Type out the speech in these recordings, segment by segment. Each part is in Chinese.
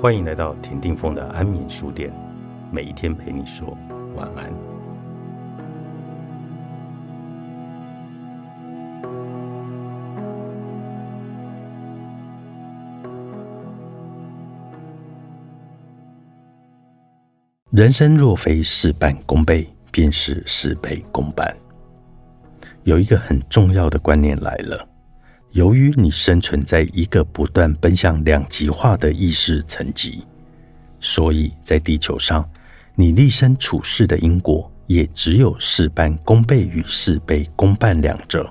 欢迎来到田定峰的安眠书店，每一天陪你说晚安。人生若非事半功倍，便是事倍功半。有一个很重要的观念来了。由于你生存在一个不断奔向两极化的意识层级，所以在地球上，你立身处世的因果也只有事半功倍与事倍功半两者，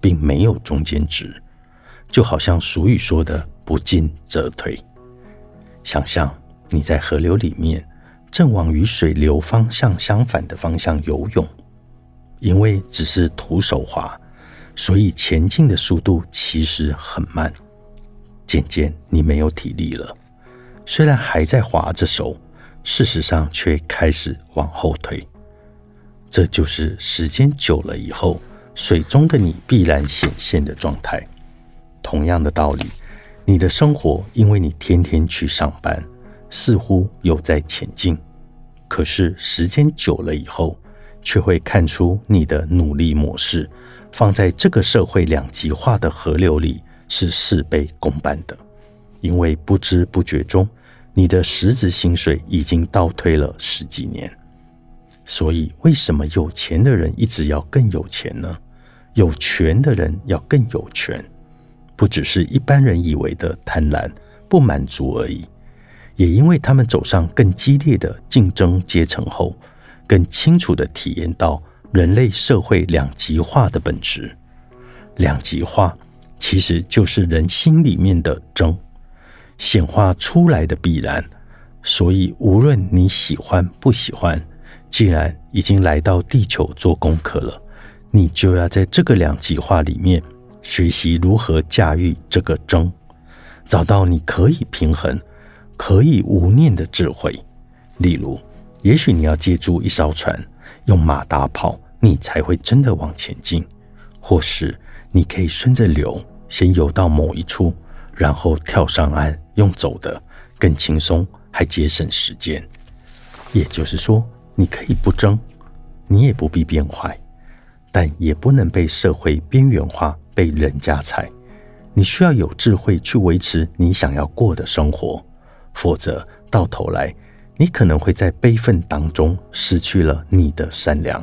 并没有中间值。就好像俗语说的“不进则退”。想象你在河流里面，正往与水流方向相反的方向游泳，因为只是徒手滑。所以前进的速度其实很慢，渐渐你没有体力了。虽然还在划着手，事实上却开始往后退。这就是时间久了以后，水中的你必然显现的状态。同样的道理，你的生活因为你天天去上班，似乎有在前进，可是时间久了以后，却会看出你的努力模式。放在这个社会两极化的河流里是事倍功半的，因为不知不觉中，你的实质薪水已经倒退了十几年。所以，为什么有钱的人一直要更有钱呢？有权的人要更有权，不只是一般人以为的贪婪不满足而已，也因为他们走上更激烈的竞争阶层后，更清楚的体验到。人类社会两极化的本质，两极化其实就是人心里面的争显化出来的必然。所以，无论你喜欢不喜欢，既然已经来到地球做功课了，你就要在这个两极化里面学习如何驾驭这个争，找到你可以平衡、可以无念的智慧。例如，也许你要借助一艘船，用马达跑。你才会真的往前进，或是你可以顺着流先游到某一处，然后跳上岸，用走的更轻松，还节省时间。也就是说，你可以不争，你也不必变坏，但也不能被社会边缘化，被人家踩。你需要有智慧去维持你想要过的生活，否则到头来，你可能会在悲愤当中失去了你的善良。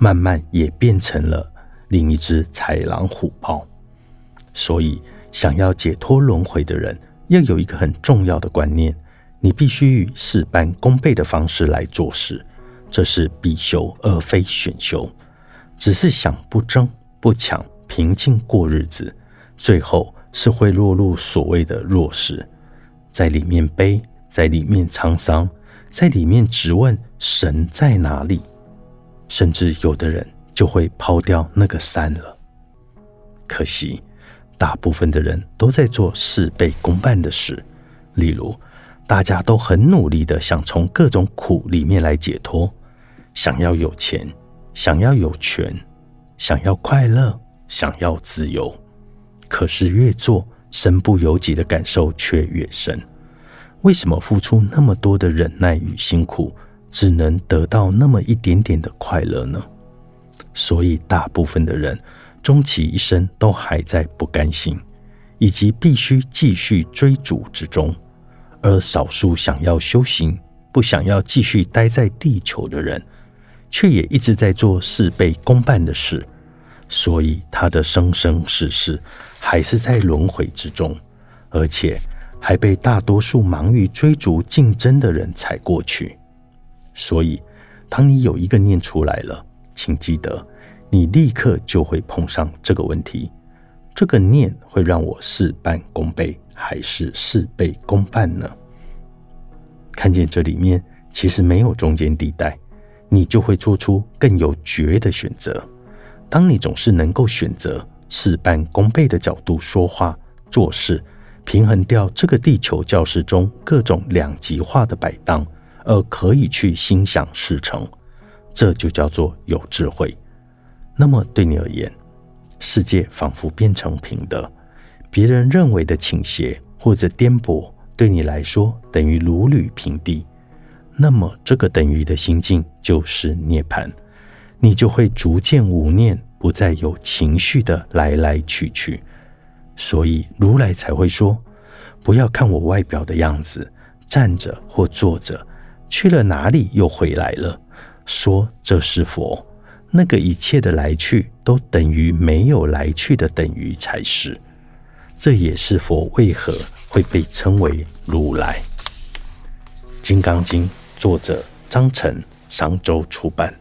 慢慢也变成了另一只豺狼虎豹，所以想要解脱轮回的人，要有一个很重要的观念：你必须以事半功倍的方式来做事，这是必修而非选修。只是想不争不抢，平静过日子，最后是会落入所谓的弱势，在里面悲，在里面沧桑，在里面质问神在哪里。甚至有的人就会抛掉那个山了。可惜，大部分的人都在做事倍功半的事。例如，大家都很努力的想从各种苦里面来解脱，想要有钱，想要有权，想要快乐，想要自由。可是越做，身不由己的感受却越深。为什么付出那么多的忍耐与辛苦？只能得到那么一点点的快乐呢？所以，大部分的人终其一生都还在不甘心，以及必须继续追逐之中。而少数想要修行、不想要继续待在地球的人，却也一直在做事倍功半的事。所以，他的生生世世还是在轮回之中，而且还被大多数忙于追逐竞争的人踩过去。所以，当你有一个念出来了，请记得，你立刻就会碰上这个问题：这个念会让我事半功倍，还是事倍功半呢？看见这里面其实没有中间地带，你就会做出更有觉的选择。当你总是能够选择事半功倍的角度说话做事，平衡掉这个地球教室中各种两极化的摆荡。而可以去心想事成，这就叫做有智慧。那么对你而言，世界仿佛变成平的，别人认为的倾斜或者颠簸对你来说等于如履平地，那么这个等于的心境就是涅槃，你就会逐渐无念，不再有情绪的来来去去。所以如来才会说：不要看我外表的样子，站着或坐着，去了哪里又回来了，说这是佛。那个一切的来去都等于没有来去的等于才是。这也是佛为何会被称为如来。《金刚经》作者张成，商周出版。